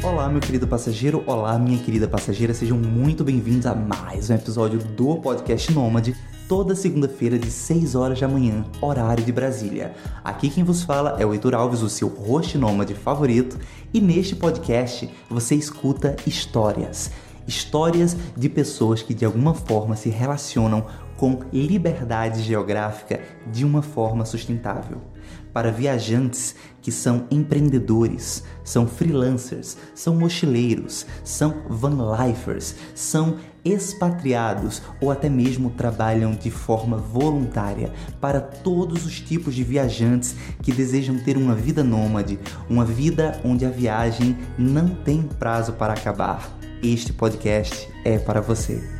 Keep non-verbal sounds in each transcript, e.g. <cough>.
Olá, meu querido passageiro, olá, minha querida passageira, sejam muito bem-vindos a mais um episódio do Podcast Nômade, toda segunda-feira de 6 horas da manhã, horário de Brasília. Aqui quem vos fala é o Heitor Alves, o seu host nômade favorito, e neste podcast você escuta histórias. Histórias de pessoas que de alguma forma se relacionam com liberdade geográfica de uma forma sustentável para viajantes que são empreendedores, são freelancers, são mochileiros, são vanlifers, são expatriados ou até mesmo trabalham de forma voluntária para todos os tipos de viajantes que desejam ter uma vida nômade, uma vida onde a viagem não tem prazo para acabar. Este podcast é para você.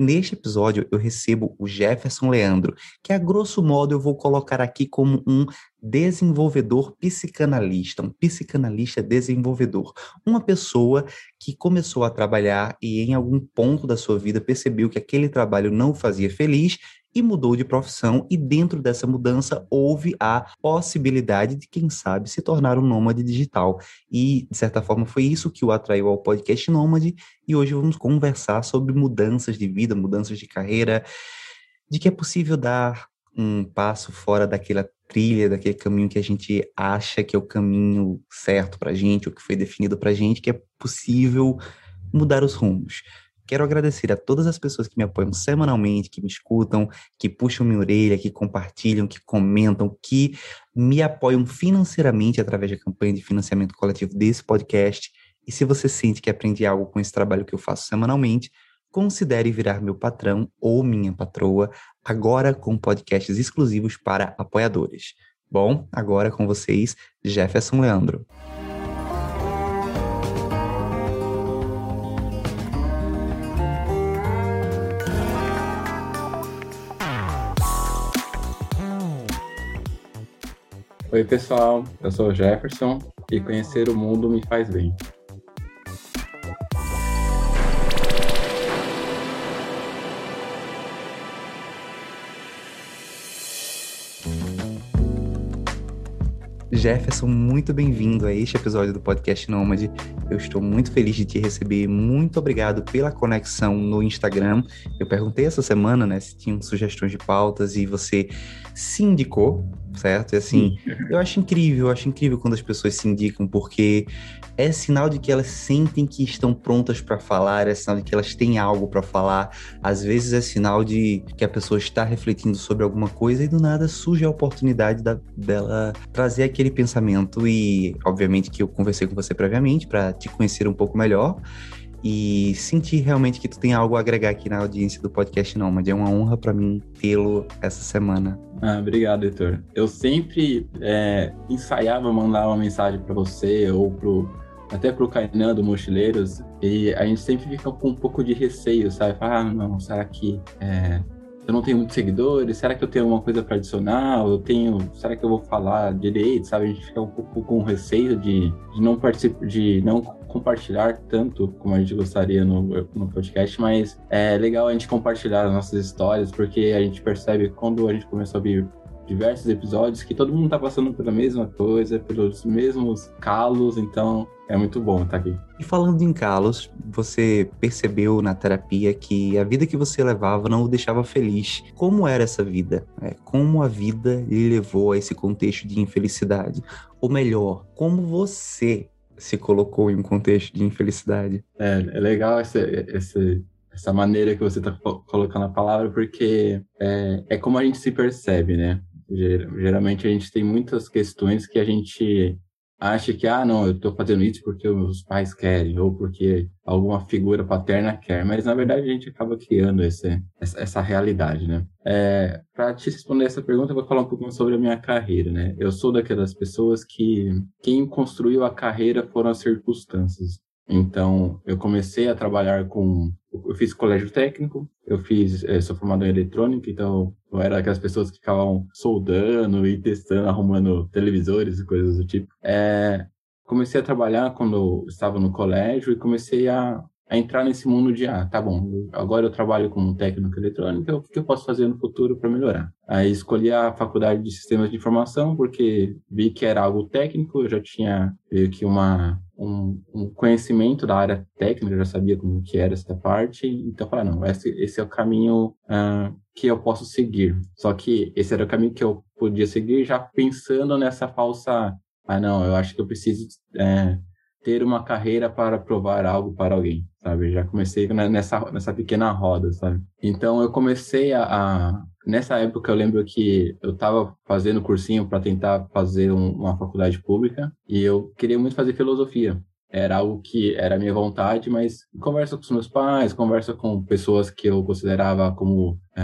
Neste episódio, eu recebo o Jefferson Leandro, que a grosso modo eu vou colocar aqui como um desenvolvedor psicanalista, um psicanalista desenvolvedor. Uma pessoa que começou a trabalhar e em algum ponto da sua vida percebeu que aquele trabalho não o fazia feliz e mudou de profissão, e dentro dessa mudança houve a possibilidade de, quem sabe, se tornar um nômade digital. E, de certa forma, foi isso que o atraiu ao podcast Nômade, e hoje vamos conversar sobre mudanças de vida, mudanças de carreira, de que é possível dar um passo fora daquela trilha, daquele caminho que a gente acha que é o caminho certo para gente, o que foi definido para gente, que é possível mudar os rumos. Quero agradecer a todas as pessoas que me apoiam semanalmente, que me escutam, que puxam minha orelha, que compartilham, que comentam, que me apoiam financeiramente através da campanha de financiamento coletivo desse podcast. E se você sente que aprende algo com esse trabalho que eu faço semanalmente, considere virar meu patrão ou minha patroa, agora com podcasts exclusivos para apoiadores. Bom, agora com vocês, Jefferson Leandro. Oi, pessoal. Eu sou o Jefferson e conhecer o mundo me faz bem. Jefferson, muito bem-vindo a este episódio do Podcast Nômade. Eu estou muito feliz de te receber. Muito obrigado pela conexão no Instagram. Eu perguntei essa semana, né, se tinham sugestões de pautas e você se indicou, certo? E assim, eu acho incrível, eu acho incrível quando as pessoas se indicam, porque é sinal de que elas sentem que estão prontas para falar, é sinal de que elas têm algo para falar. Às vezes é sinal de que a pessoa está refletindo sobre alguma coisa e do nada surge a oportunidade da, dela trazer aquele pensamento e, obviamente, que eu conversei com você previamente para te conhecer um pouco melhor e sentir realmente que tu tem algo a agregar aqui na audiência do podcast Nômade. É uma honra para mim tê-lo essa semana. Ah, obrigado, Heitor. Eu sempre é, ensaiava mandar uma mensagem para você ou pro, até pro Kainan do Mochileiros e a gente sempre fica com um pouco de receio, sabe? Ah, não, será que é, eu não tenho muitos seguidores? Será que eu tenho alguma coisa para adicionar? Eu tenho, será que eu vou falar direito? Sabe? A gente fica um pouco com receio de, de não participar, de não compartilhar tanto como a gente gostaria no, no podcast, mas é legal a gente compartilhar as nossas histórias, porque a gente percebe quando a gente começou a vir diversos episódios que todo mundo tá passando pela mesma coisa, pelos mesmos calos, então é muito bom estar tá aqui. E falando em calos, você percebeu na terapia que a vida que você levava não o deixava feliz. Como era essa vida? É, como a vida lhe levou a esse contexto de infelicidade? Ou melhor, como você se colocou em um contexto de infelicidade? É, é legal essa, essa, maneira que você está colocando a palavra, porque é, é como a gente se percebe, né? Geralmente a gente tem muitas questões que a gente acha que, ah, não, eu estou fazendo isso porque os pais querem, ou porque alguma figura paterna quer, mas na verdade a gente acaba criando esse, essa, essa realidade, né? É, Para te responder essa pergunta, eu vou falar um pouquinho sobre a minha carreira, né? Eu sou daquelas pessoas que quem construiu a carreira foram as circunstâncias. Então, eu comecei a trabalhar com. Eu fiz colégio técnico, eu fiz. Eh, sou formado em eletrônica, então eu era aquelas pessoas que ficavam soldando e testando, arrumando televisores e coisas do tipo. É, comecei a trabalhar quando eu estava no colégio e comecei a, a entrar nesse mundo de, ah, tá bom, agora eu trabalho como técnico eletrônico, o que eu posso fazer no futuro para melhorar? Aí escolhi a faculdade de sistemas de informação, porque vi que era algo técnico, eu já tinha meio que uma, um, um conhecimento da área técnica, eu já sabia como que era essa parte, então eu falei, não, esse, esse é o caminho uh, que eu posso seguir. Só que esse era o caminho que eu podia seguir já pensando nessa falsa, ah, não, eu acho que eu preciso é, ter uma carreira para provar algo para alguém, sabe? Já comecei nessa, nessa pequena roda, sabe? Então eu comecei a, a nessa época eu lembro que eu estava fazendo cursinho para tentar fazer um, uma faculdade pública e eu queria muito fazer filosofia. Era algo que era minha vontade, mas conversa com os meus pais, conversa com pessoas que eu considerava como é,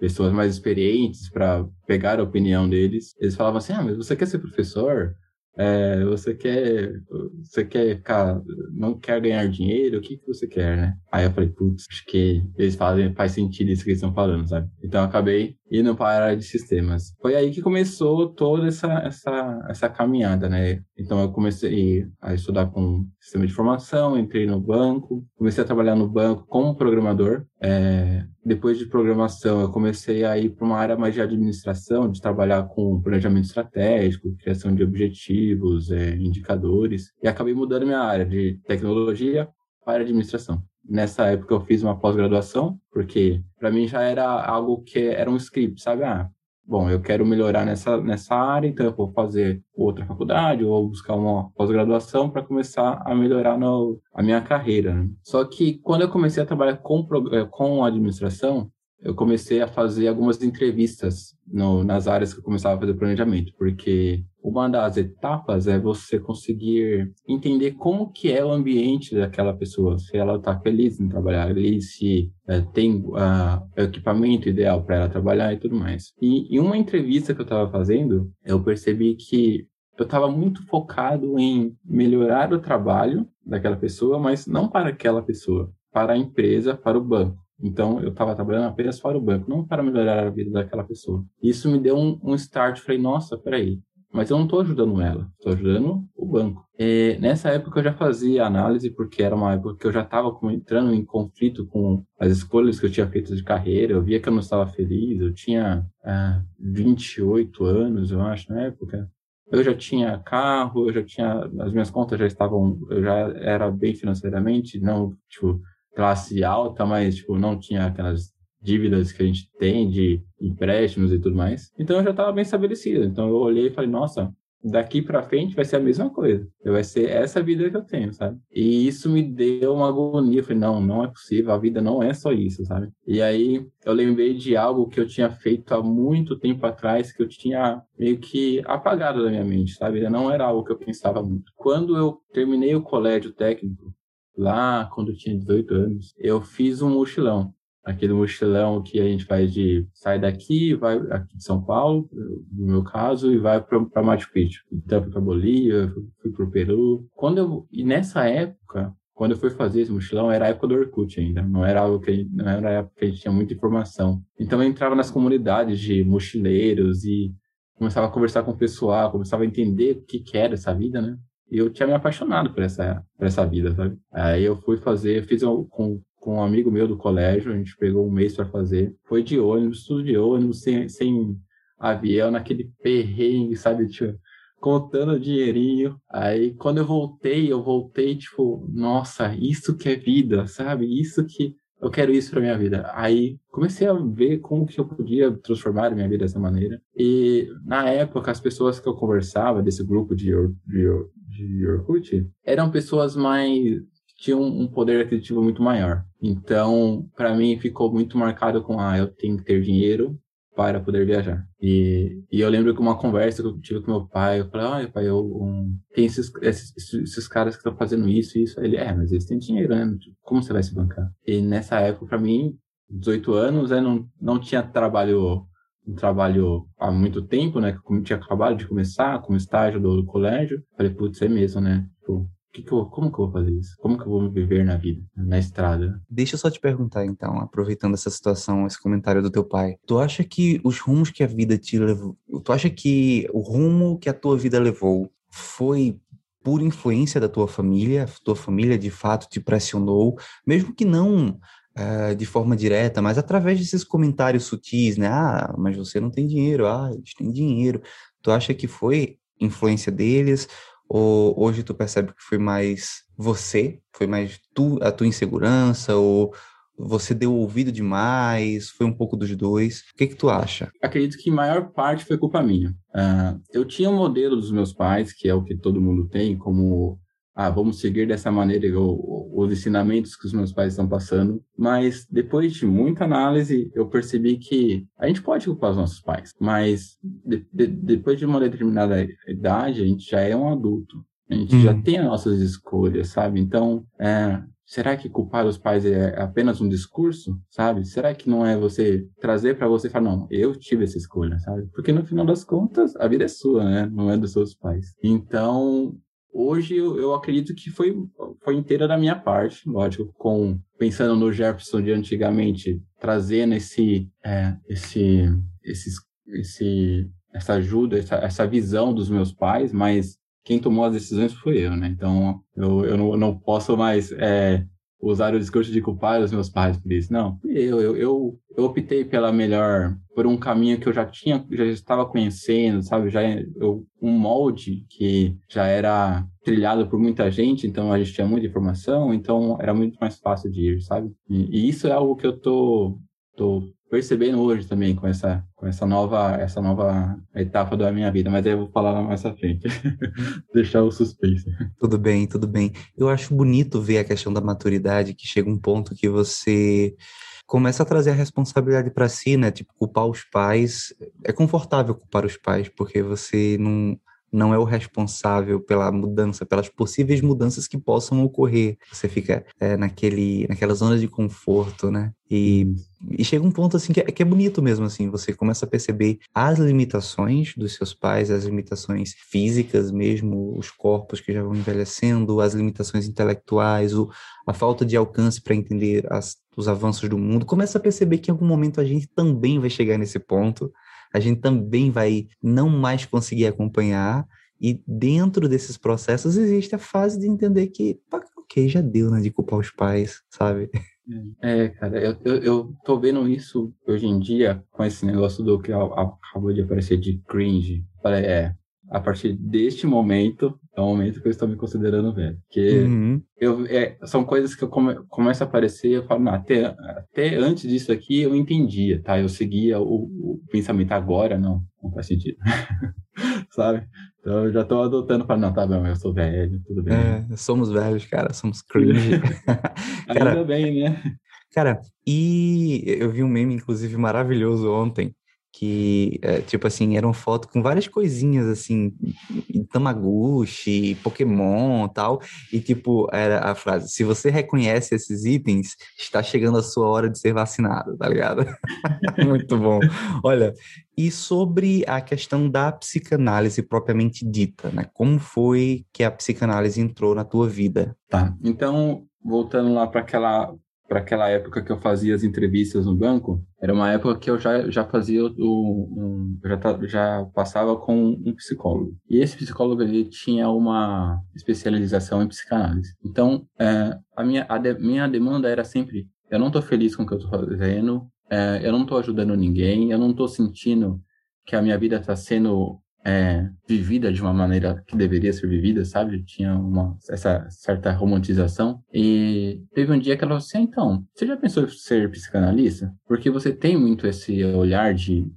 pessoas mais experientes para pegar a opinião deles. Eles falavam assim: "Ah, mas você quer ser professor?" É, você quer, você quer ficar, não quer ganhar dinheiro, o que, que você quer, né? Aí eu falei, putz, acho que eles fazem, faz sentido isso que eles estão falando, sabe? Então eu acabei para a área de sistemas. Foi aí que começou toda essa, essa, essa caminhada, né? Então eu comecei a estudar com sistema de informação, entrei no banco, comecei a trabalhar no banco como programador. É, depois de programação, eu comecei a ir para uma área mais de administração, de trabalhar com planejamento estratégico, criação de objetivos, é, indicadores, e acabei mudando minha área de tecnologia para administração. Nessa época eu fiz uma pós-graduação, porque para mim já era algo que era um script, sabe? Ah, bom, eu quero melhorar nessa, nessa área, então eu vou fazer outra faculdade ou buscar uma pós-graduação para começar a melhorar no, a minha carreira. Né? Só que quando eu comecei a trabalhar com, eh, com administração, eu comecei a fazer algumas entrevistas no, nas áreas que eu começava a fazer planejamento, porque uma das etapas é você conseguir entender como que é o ambiente daquela pessoa, se ela está feliz em trabalhar ali, se é, tem uh, equipamento ideal para ela trabalhar e tudo mais. E em uma entrevista que eu estava fazendo, eu percebi que eu estava muito focado em melhorar o trabalho daquela pessoa, mas não para aquela pessoa, para a empresa, para o banco. Então, eu estava trabalhando apenas para o banco, não para melhorar a vida daquela pessoa. Isso me deu um, um start. Falei, nossa, peraí, mas eu não estou ajudando ela, estou ajudando o banco. E nessa época eu já fazia análise, porque era uma época que eu já estava entrando em conflito com as escolhas que eu tinha feito de carreira, eu via que eu não estava feliz, eu tinha ah, 28 anos, eu acho, na época. Eu já tinha carro, eu já tinha, as minhas contas já estavam, eu já era bem financeiramente, não, tipo, classe alta, mas, tipo, não tinha aquelas dívidas que a gente tem de empréstimos e tudo mais. Então eu já estava bem estabelecido. Então eu olhei e falei, nossa, daqui para frente vai ser a mesma coisa. Vai ser essa vida que eu tenho, sabe? E isso me deu uma agonia. Eu falei, não, não é possível, a vida não é só isso, sabe? E aí eu lembrei de algo que eu tinha feito há muito tempo atrás, que eu tinha meio que apagado da minha mente, sabe? Não era algo que eu pensava muito. Quando eu terminei o colégio técnico, lá quando eu tinha 18 anos, eu fiz um mochilão aquele mochilão que a gente faz de sai daqui, vai aqui de São Paulo, no meu caso, e vai para Machu Picchu. Então, fui para Bolívia, fui para o Peru. Quando eu, e nessa época, quando eu fui fazer esse mochilão, era a época do Orkut ainda, não era algo que gente, não era a época que a gente tinha muita informação. Então eu entrava nas comunidades de mochileiros e começava a conversar com o pessoal, começava a entender o que, que era essa vida, né? E eu tinha me apaixonado por essa, por essa vida, sabe? Aí eu fui fazer, fiz um, com com um amigo meu do colégio, a gente pegou um mês para fazer. Foi de ônibus, tudo de ônibus, sem, sem avião, naquele perrengue, sabe? Tipo, contando dinheirinho. Aí, quando eu voltei, eu voltei, tipo, nossa, isso que é vida, sabe? Isso que eu quero isso para minha vida. Aí comecei a ver como que eu podia transformar minha vida dessa maneira. E na época, as pessoas que eu conversava desse grupo de, de, de Orkut eram pessoas mais tinha um poder aquisitivo muito maior. Então, para mim, ficou muito marcado com, ah, eu tenho que ter dinheiro para poder viajar. E, e eu lembro que uma conversa que eu tive com meu pai, eu falei, ah, pai, eu, um, tem esses, esses, esses, caras que estão fazendo isso e isso. Ele, é, mas eles têm dinheiro, né? Como você vai se bancar? E nessa época, para mim, 18 anos, eu não, não tinha trabalho um trabalho há muito tempo, né? Que eu tinha acabado de começar, como estágio do, do colégio. Falei, putz, é mesmo, né? Tipo, que que eu, como que eu vou fazer isso? Como que eu vou viver na vida, na estrada? Deixa eu só te perguntar, então, aproveitando essa situação, esse comentário do teu pai. Tu acha que os rumos que a vida te levou. Tu acha que o rumo que a tua vida levou foi por influência da tua família, tua família de fato te pressionou, mesmo que não uh, de forma direta, mas através desses comentários sutis, né? Ah, mas você não tem dinheiro, ah, eles têm dinheiro. Tu acha que foi influência deles? Ou hoje tu percebe que foi mais você, foi mais tu, a tua insegurança, ou você deu ouvido demais? Foi um pouco dos dois? O que que tu acha? Acredito que maior parte foi culpa minha. Uh, eu tinha um modelo dos meus pais, que é o que todo mundo tem, como ah, vamos seguir dessa maneira os ensinamentos que os meus pais estão passando. Mas depois de muita análise, eu percebi que a gente pode culpar os nossos pais, mas de, de, depois de uma determinada idade, a gente já é um adulto. A gente hum. já tem as nossas escolhas, sabe? Então, é, será que culpar os pais é apenas um discurso, sabe? Será que não é você trazer para você e falar, não, eu tive essa escolha, sabe? Porque no final das contas, a vida é sua, né? Não é dos seus pais. Então, hoje eu, eu, acredito que foi, foi inteira da minha parte, lógico, com pensando no Jefferson de antigamente, trazendo esse, é, esse, esse, esse, essa ajuda, essa, essa visão dos meus pais, mas quem tomou as decisões foi eu, né? Então eu, eu não, não posso mais é, usar o discurso de culpar os meus pais por isso. Não, eu, eu, eu, eu, optei pela melhor, por um caminho que eu já tinha, já estava conhecendo, sabe? Já eu, um molde que já era trilhado por muita gente, então a gente tinha muita informação, então era muito mais fácil de ir, sabe? E, e isso é algo que eu tô, tô percebendo hoje também com essa com essa nova essa nova etapa da minha vida, mas aí eu vou falar mais à frente. <laughs> Deixar o suspense. Tudo bem, tudo bem. Eu acho bonito ver a questão da maturidade que chega um ponto que você começa a trazer a responsabilidade para si, né? Tipo, culpar os pais. É confortável culpar os pais, porque você não não é o responsável pela mudança, pelas possíveis mudanças que possam ocorrer. Você fica é, naquele, naquela zona de conforto, né? E, e chega um ponto assim que é, que é, bonito mesmo assim, você começa a perceber as limitações dos seus pais, as limitações físicas mesmo, os corpos que já vão envelhecendo, as limitações intelectuais, o, a falta de alcance para entender as, os avanços do mundo. Começa a perceber que em algum momento a gente também vai chegar nesse ponto a gente também vai não mais conseguir acompanhar. E dentro desses processos existe a fase de entender que, ok, já deu, né, de culpar os pais, sabe? É, cara, eu, eu, eu tô vendo isso hoje em dia com esse negócio do que acabou de aparecer de cringe. É, a partir deste momento, é o momento que eu estou me considerando velho. Porque uhum. eu, é, são coisas que eu come, começo a aparecer eu falo, até, até antes disso aqui eu entendia, tá? Eu seguia o, o pensamento agora, não, não faz sentido. <laughs> Sabe? Então eu já estou adotando para não, tá bom, eu sou velho, tudo bem. É, somos velhos, cara, somos cringe. <laughs> cara, Ainda bem, né? Cara, e eu vi um meme, inclusive, maravilhoso ontem, que, é, tipo assim, eram fotos com várias coisinhas, assim, Tamagotchi, Pokémon tal, e tipo, era a frase, se você reconhece esses itens, está chegando a sua hora de ser vacinado, tá ligado? <laughs> Muito bom. Olha, e sobre a questão da psicanálise propriamente dita, né? Como foi que a psicanálise entrou na tua vida? Tá, então, voltando lá para aquela para aquela época que eu fazia as entrevistas no banco, era uma época que eu já, já fazia o, um, já, já passava com um psicólogo. E esse psicólogo ele tinha uma especialização em psicanálise. Então, é, a minha a de, minha demanda era sempre: eu não estou feliz com o que eu estou fazendo, é, eu não estou ajudando ninguém, eu não estou sentindo que a minha vida está sendo é, vivida de uma maneira que deveria ser vivida, sabe? Tinha uma, essa certa romantização. E teve um dia que ela falou assim: ah, então, você já pensou em ser psicanalista? Porque você tem muito esse olhar de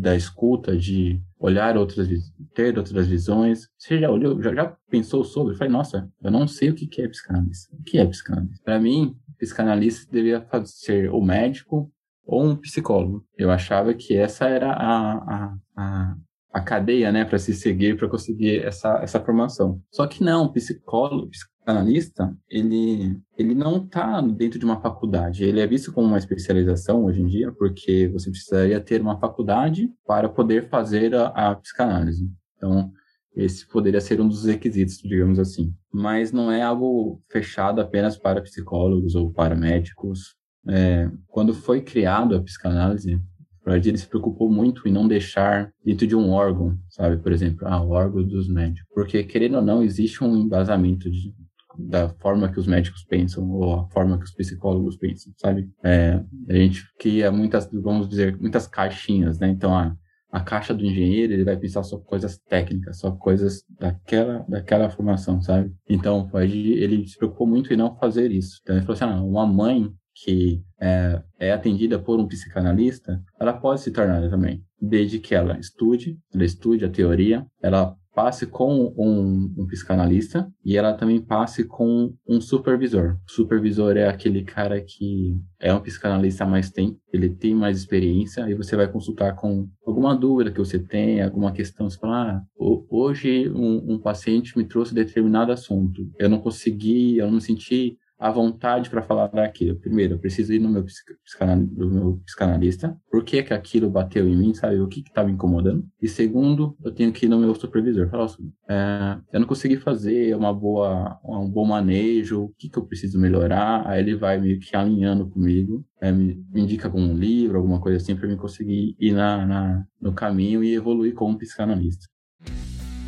da escuta, de olhar outras, ter outras visões. Você já olhou, já, já pensou sobre? Eu falei, nossa, eu não sei o que é psicanalista. O que é psicanalista? Para mim, psicanalista deveria ser o médico ou um psicólogo. Eu achava que essa era a, a, a, a cadeia, né, para se seguir para conseguir essa, essa formação. Só que não, psicólogo, psicanalista, ele, ele não está dentro de uma faculdade. Ele é visto como uma especialização hoje em dia, porque você precisaria ter uma faculdade para poder fazer a, a psicanálise. Então, esse poderia ser um dos requisitos, digamos assim. Mas não é algo fechado apenas para psicólogos ou para médicos. É, quando foi criado a psicanálise, Freud ele se preocupou muito em não deixar dentro de um órgão, sabe? Por exemplo, ah, o órgão dos médicos. Porque, querendo ou não, existe um embasamento de, da forma que os médicos pensam ou a forma que os psicólogos pensam, sabe? É, a gente cria muitas, vamos dizer, muitas caixinhas, né? Então, a, a caixa do engenheiro, ele vai pensar só coisas técnicas, só coisas daquela, daquela formação, sabe? Então, ele se preocupou muito em não fazer isso. Então, ele falou assim, ah, uma mãe que é, é, atendida por um psicanalista, ela pode se tornar também, desde que ela estude, ela estude a teoria, ela passe com um, um, psicanalista e ela também passe com um supervisor. O supervisor é aquele cara que é um psicanalista mais tempo, ele tem mais experiência e você vai consultar com alguma dúvida que você tem, alguma questão. Você fala, ah, hoje um, um paciente me trouxe determinado assunto, eu não consegui, eu não me senti a vontade para falar daquilo. Primeiro, eu preciso ir no meu, psicanalista, do meu psicanalista, por que, que aquilo bateu em mim, sabe? O que estava me incomodando. E segundo, eu tenho que ir no meu supervisor. Falar assim, é, eu não consegui fazer uma boa, um bom manejo, o que, que eu preciso melhorar? Aí ele vai meio que alinhando comigo, é, me, me, indica algum livro, alguma coisa assim, para mim conseguir ir na, na, no caminho e evoluir como psicanalista.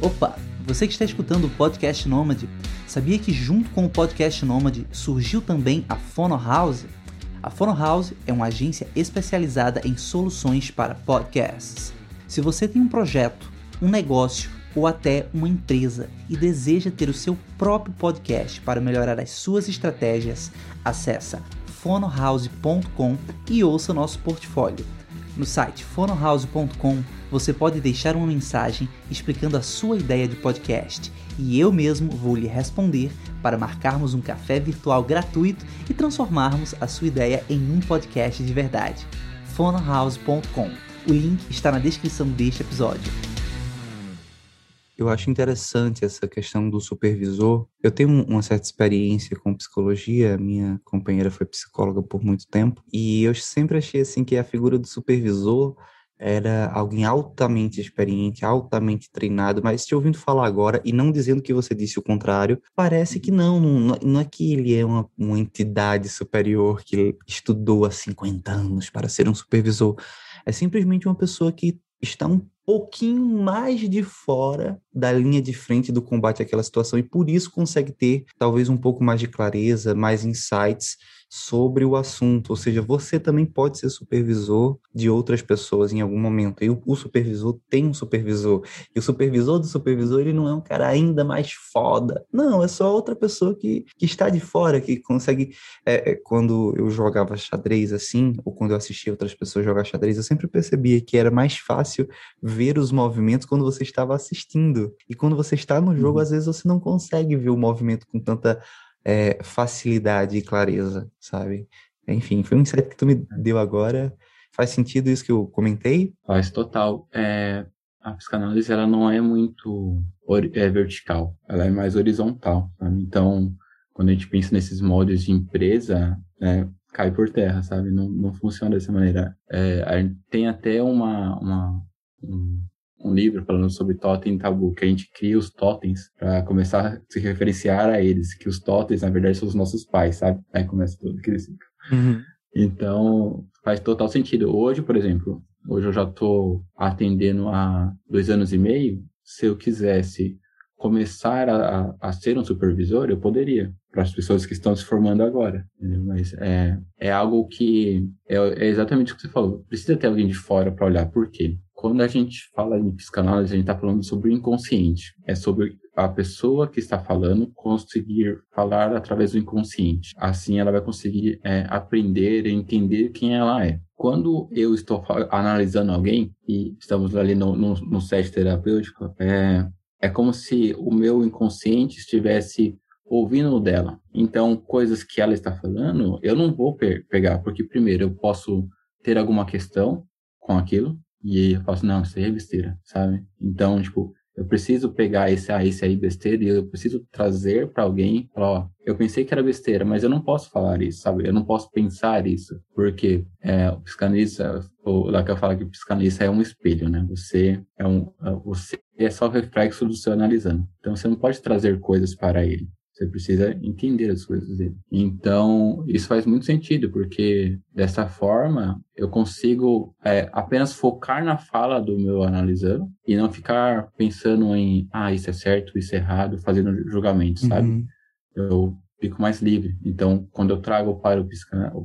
Opa, você que está escutando o podcast Nômade, sabia que junto com o podcast Nômade surgiu também a Fono House? A Fono House é uma agência especializada em soluções para podcasts. Se você tem um projeto, um negócio ou até uma empresa e deseja ter o seu próprio podcast para melhorar as suas estratégias, acessa fonohouse.com e ouça nosso portfólio. No site fonohouse.com você pode deixar uma mensagem explicando a sua ideia de podcast e eu mesmo vou lhe responder para marcarmos um café virtual gratuito e transformarmos a sua ideia em um podcast de verdade. fonohouse.com. O link está na descrição deste episódio. Eu acho interessante essa questão do supervisor. Eu tenho uma certa experiência com psicologia, minha companheira foi psicóloga por muito tempo, e eu sempre achei assim que a figura do supervisor era alguém altamente experiente, altamente treinado, mas te ouvindo falar agora e não dizendo que você disse o contrário, parece que não, não, não é que ele é uma, uma entidade superior que estudou há 50 anos para ser um supervisor. É simplesmente uma pessoa que está um pouquinho mais de fora da linha de frente do combate àquela situação e por isso consegue ter talvez um pouco mais de clareza, mais insights sobre o assunto, ou seja, você também pode ser supervisor de outras pessoas em algum momento. E o, o, supervisor tem um supervisor. E o supervisor do supervisor, ele não é um cara ainda mais foda. Não, é só outra pessoa que, que está de fora, que consegue. É, é, quando eu jogava xadrez assim, ou quando eu assistia outras pessoas jogar xadrez, eu sempre percebia que era mais fácil ver os movimentos quando você estava assistindo. E quando você está no jogo, uhum. às vezes você não consegue ver o movimento com tanta é, facilidade e clareza, sabe? Enfim, foi um insight que tu me deu agora. Faz sentido isso que eu comentei? Faz total. É, a psicanálise ela não é muito é, vertical, ela é mais horizontal. Sabe? Então, quando a gente pensa nesses moldes de empresa, é, cai por terra, sabe? Não, não funciona dessa maneira. É, tem até uma, uma um, um livro falando sobre totem e tabu, que a gente cria os totens para começar a se referenciar a eles, que os totens, na verdade, são os nossos pais, sabe? Aí começa todo aquele ciclo. Uhum. Então, faz total sentido. Hoje, por exemplo, hoje eu já estou atendendo há dois anos e meio. Se eu quisesse começar a, a, ser um supervisor, eu poderia, para as pessoas que estão se formando agora. Entendeu? Mas é, é algo que é, é exatamente o que você falou. Precisa ter alguém de fora para olhar por quê quando a gente fala em psicanálise, a gente está falando sobre o inconsciente. É sobre a pessoa que está falando conseguir falar através do inconsciente. Assim, ela vai conseguir é, aprender e entender quem ela é. Quando eu estou analisando alguém, e estamos ali no, no, no set terapêutico, é, é como se o meu inconsciente estivesse ouvindo dela. Então, coisas que ela está falando, eu não vou pe pegar, porque primeiro eu posso ter alguma questão com aquilo, e eu falo assim, não, isso aí é besteira, sabe? Então, tipo, eu preciso pegar esse, ah, esse aí besteira e eu preciso trazer para alguém, falar, ó, eu pensei que era besteira, mas eu não posso falar isso, sabe? Eu não posso pensar isso, porque é, o psicanalista, o Lacan fala que o psicanalista é um espelho, né? Você é um, é, você é só reflexo do seu analisando. Então você não pode trazer coisas para ele. Você precisa entender as coisas dele. Então, isso faz muito sentido, porque dessa forma eu consigo é, apenas focar na fala do meu analisando e não ficar pensando em, ah, isso é certo, isso é errado, fazendo julgamento, sabe? Uhum. Eu fico mais livre. Então, quando eu trago para o,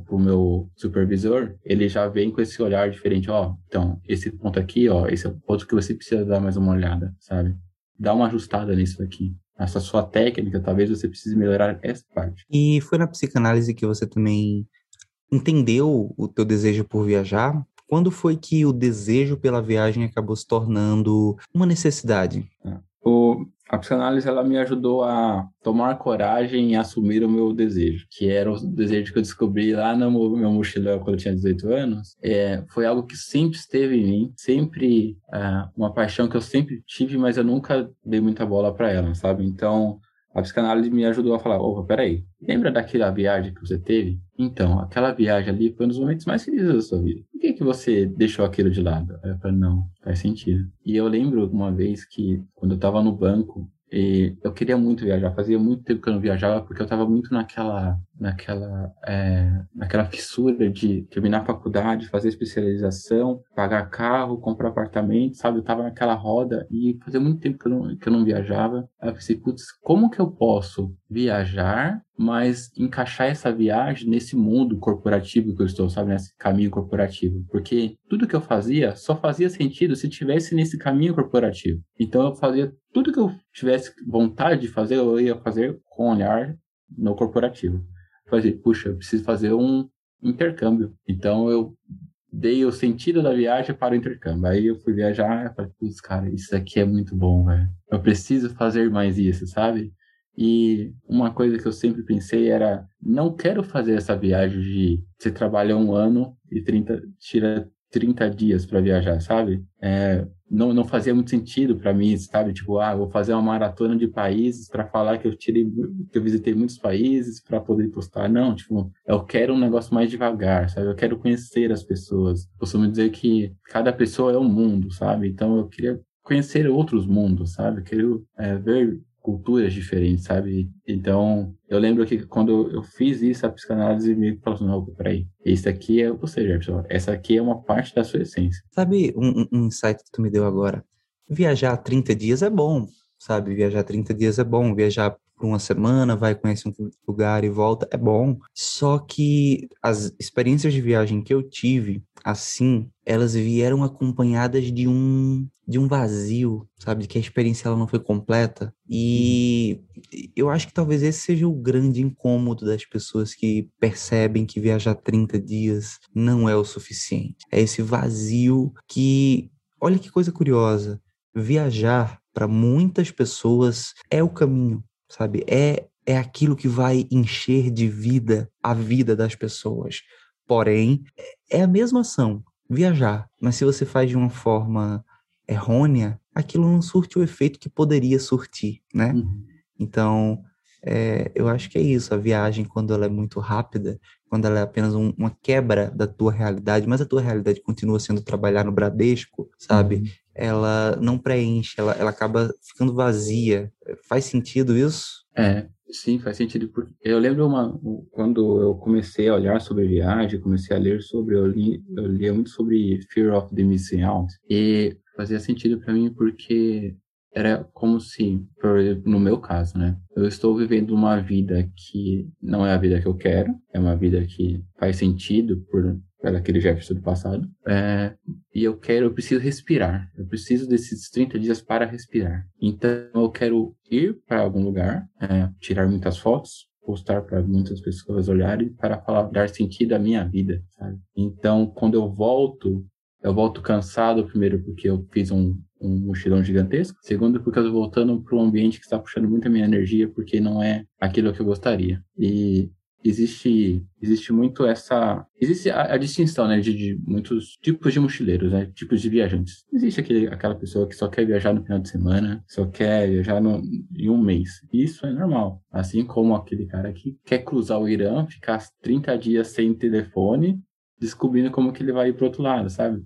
para o meu supervisor, ele já vem com esse olhar diferente. Ó, então, esse ponto aqui, ó, esse é o ponto que você precisa dar mais uma olhada, sabe? Dá uma ajustada nisso aqui. Essa sua técnica, talvez você precise melhorar essa parte. E foi na psicanálise que você também entendeu o teu desejo por viajar? Quando foi que o desejo pela viagem acabou se tornando uma necessidade? A psicanálise ela me ajudou a tomar coragem e assumir o meu desejo, que era o desejo que eu descobri lá no meu mochilão quando eu tinha 18 anos. É, foi algo que sempre esteve em mim, sempre é, uma paixão que eu sempre tive, mas eu nunca dei muita bola para ela, sabe? Então, a psicanálise me ajudou a falar: opa, peraí, lembra daquela viagem que você teve? Então, aquela viagem ali foi um dos momentos mais felizes da sua vida. Por que, que você deixou aquilo de lado? Eu falei: não, faz sentido. E eu lembro uma vez que, quando eu estava no banco, e eu queria muito viajar, fazia muito tempo que eu não viajava, porque eu estava muito naquela, naquela, é, naquela fissura de terminar a faculdade, fazer especialização, pagar carro, comprar apartamento, sabe? Eu estava naquela roda e fazia muito tempo que eu não, que eu não viajava. Aí eu pensei, putz, como que eu posso viajar mas encaixar essa viagem nesse mundo corporativo que eu estou, sabe, nesse caminho corporativo. Porque tudo que eu fazia só fazia sentido se tivesse nesse caminho corporativo. Então eu fazia tudo que eu tivesse vontade de fazer, eu ia fazer com olhar no corporativo. Fazer, puxa, eu preciso fazer um intercâmbio. Então eu dei o sentido da viagem para o intercâmbio. Aí eu fui viajar e falei, putz, cara, isso aqui é muito bom, velho. Eu preciso fazer mais isso, sabe? E uma coisa que eu sempre pensei era: não quero fazer essa viagem de você trabalha um ano e 30, tira 30 dias para viajar, sabe? É, não, não fazia muito sentido para mim, sabe? Tipo, ah, vou fazer uma maratona de países para falar que eu tirei, que eu visitei muitos países para poder postar. Não, tipo, eu quero um negócio mais devagar, sabe? Eu quero conhecer as pessoas. Costumo dizer que cada pessoa é um mundo, sabe? Então eu queria conhecer outros mundos, sabe? Eu quero é, ver culturas diferentes, sabe? Então, eu lembro que quando eu fiz isso, a psicanálise me falou assim, não, peraí, esse aqui é você, Jefferson, essa aqui é uma parte da sua essência. Sabe um, um insight que tu me deu agora? Viajar 30 dias é bom, sabe? Viajar 30 dias é bom, viajar por uma semana, vai conhecer um lugar e volta, é bom. Só que as experiências de viagem que eu tive, assim, elas vieram acompanhadas de um de um vazio, sabe, que a experiência ela não foi completa. E eu acho que talvez esse seja o grande incômodo das pessoas que percebem que viajar 30 dias não é o suficiente. É esse vazio que, olha que coisa curiosa, viajar para muitas pessoas é o caminho, sabe? É é aquilo que vai encher de vida a vida das pessoas. Porém, é a mesma ação, viajar, mas se você faz de uma forma errônea, aquilo não surte o efeito que poderia surtir, né? Uhum. Então, é, eu acho que é isso. A viagem, quando ela é muito rápida, quando ela é apenas um, uma quebra da tua realidade, mas a tua realidade continua sendo trabalhar no Bradesco, sabe? Uhum. Ela não preenche, ela, ela acaba ficando vazia. Faz sentido isso? É, sim, faz sentido. Porque eu lembro uma, quando eu comecei a olhar sobre viagem, comecei a ler sobre, eu li, eu lia muito sobre Fear of the Missing Out. E fazia sentido para mim porque era como se, por exemplo, no meu caso, né? Eu estou vivendo uma vida que não é a vida que eu quero, é uma vida que faz sentido por, por aquele Jefferson do passado. É, e eu quero, eu preciso respirar. Eu preciso desses 30 dias para respirar. Então eu quero ir para algum lugar, é, tirar muitas fotos, postar para muitas pessoas olharem para falar, dar sentido à minha vida, sabe? Então, quando eu volto eu volto cansado, primeiro porque eu fiz um, um mochilão gigantesco, segundo porque eu tô voltando para um ambiente que está puxando muita minha energia, porque não é aquilo que eu gostaria. E existe existe muito essa existe a, a distinção né de, de, muitos tipos de mochileiros né tipos de viajantes. Existe aquele, aquela pessoa que só quer viajar no final de semana só quer viajar no, em um mês. Isso é normal. Assim como aquele cara que quer cruzar o Irã ficar 30 dias sem telefone descobrindo como que ele vai ir para outro lado sabe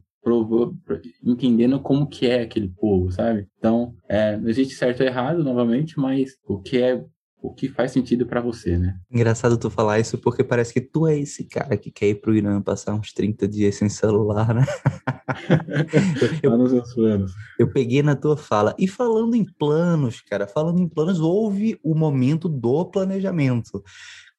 entendendo como que é aquele povo, sabe? Então, é, não existe certo ou errado, novamente, mas o que é o que faz sentido para você, né? Engraçado tu falar isso porque parece que tu é esse cara que quer ir pro Irã passar uns 30 dias sem celular, né? <laughs> eu, nos planos. eu peguei na tua fala. E falando em planos, cara, falando em planos, houve o momento do planejamento.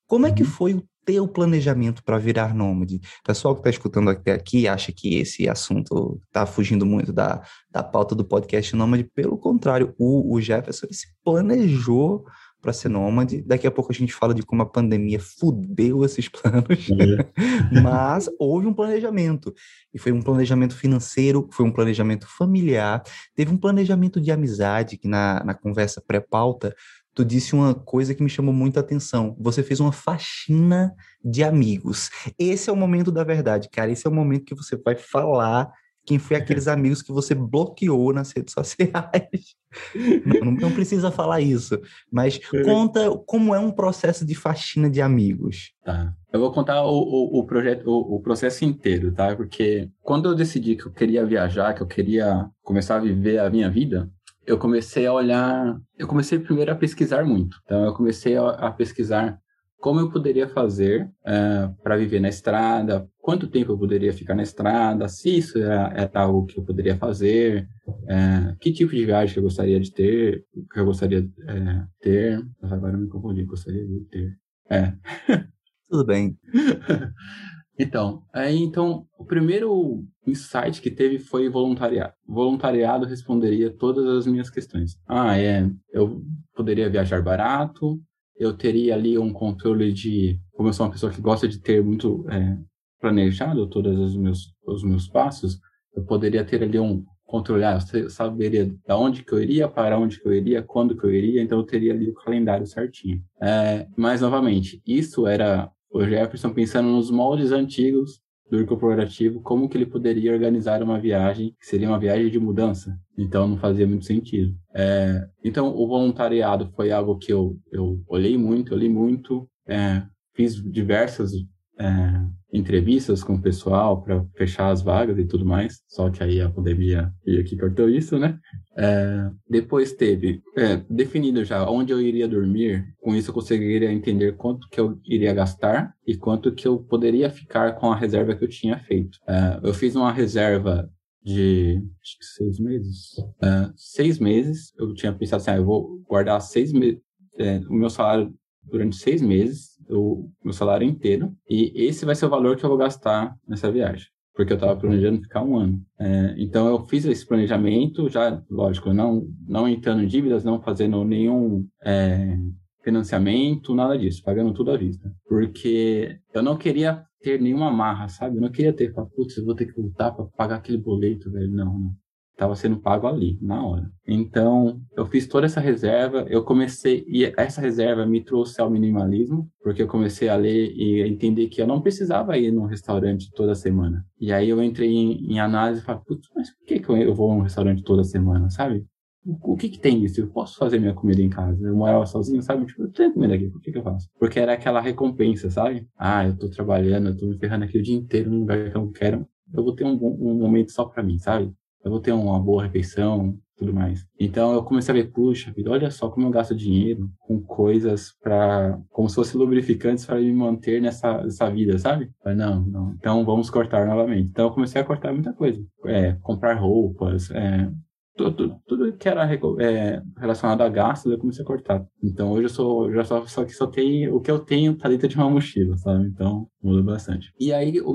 Como é que uhum. foi o teu planejamento para virar nômade. Pessoal que está escutando até aqui acha que esse assunto está fugindo muito da, da pauta do podcast nômade. Pelo contrário, o, o Jefferson se planejou para ser nômade. Daqui a pouco a gente fala de como a pandemia fudeu esses <laughs> planos. É. Mas houve um planejamento. E foi um planejamento financeiro, foi um planejamento familiar, teve um planejamento de amizade, que na, na conversa pré-pauta tu disse uma coisa que me chamou muita atenção. Você fez uma faxina de amigos. Esse é o momento da verdade, cara. Esse é o momento que você vai falar quem foi aqueles <laughs> amigos que você bloqueou nas redes sociais. <laughs> Não, não precisa falar isso, mas conta como é um processo de faxina de amigos. Tá. Eu vou contar o, o, o projeto, o, o, processo inteiro, tá? Porque quando eu decidi que eu queria viajar, que eu queria começar a viver a minha vida, eu comecei a olhar, eu comecei primeiro a pesquisar muito. Então, eu comecei a, a pesquisar como eu poderia fazer uh, eh, para viver na estrada, quanto tempo eu poderia ficar na estrada, se isso era, era algo que eu poderia fazer, uh, que tipo de viagem eu gostaria de ter, que eu gostaria de uh, ter. Agora eu me confundi, gostaria de ter. É. Tudo bem. <laughs> Então, então, o primeiro insight que teve foi voluntariado. Voluntariado responderia todas as minhas questões. Ah, é, eu poderia viajar barato, eu teria ali um controle de, como eu sou uma pessoa que gosta de ter muito é, planejado todos os meus, os meus passos, eu poderia ter ali um controle, ah, eu saberia da onde que eu iria, para onde que eu iria, quando que eu iria, então eu teria ali o calendário certinho. É, mas, novamente, isso era o Jefferson pensando nos moldes antigos do corporativo, como que ele poderia organizar uma viagem que seria uma viagem de mudança. Então não fazia muito sentido. É, então o voluntariado foi algo que eu, eu olhei muito, eu li muito, é, fiz diversas é, entrevistas com o pessoal para fechar as vagas e tudo mais. Só que aí a pandemia veio aqui cortou isso, né? É, depois teve é, definido já onde eu iria dormir. Com isso eu conseguiria entender quanto que eu iria gastar e quanto que eu poderia ficar com a reserva que eu tinha feito. É, eu fiz uma reserva de acho que seis meses. É, seis meses. Eu tinha pensado assim, ah, eu vou guardar seis meses. É, o meu salário durante seis meses, o meu salário inteiro, e esse vai ser o valor que eu vou gastar nessa viagem, porque eu estava planejando ficar um ano. É, então eu fiz esse planejamento, já, lógico, não, não entrando em dívidas, não fazendo nenhum é, financiamento, nada disso, pagando tudo à vista, porque eu não queria ter nenhuma marra, sabe? Eu não queria ter, putz, eu vou ter que voltar para pagar aquele boleto, velho. Não, não estava sendo pago ali, na hora. Então, eu fiz toda essa reserva, eu comecei, e essa reserva me trouxe ao minimalismo, porque eu comecei a ler e entender que eu não precisava ir num restaurante toda semana. E aí eu entrei em, em análise e falei, putz, mas por que, que eu vou num restaurante toda semana, sabe? O que que tem isso? Eu posso fazer minha comida em casa? Eu morava sozinho, sabe? Tipo, eu tenho comida aqui, por que que eu faço? Porque era aquela recompensa, sabe? Ah, eu tô trabalhando, eu tô me ferrando aqui o dia inteiro num lugar que eu não quero. Eu vou ter um, um momento só para mim, sabe? Eu vou ter uma boa refeição, tudo mais. Então eu comecei a ver, puxa vida, olha só como eu gasto dinheiro com coisas para como se fosse lubrificantes para me manter nessa, nessa vida, sabe? Falei, não, não. Então vamos cortar novamente. Então eu comecei a cortar muita coisa. É, comprar roupas, é, tudo, tudo que era é, relacionado a gastos eu comecei a cortar. Então hoje eu sou já só, só que só tem o que eu tenho tá dentro de uma mochila, sabe? Então muda bastante. E aí o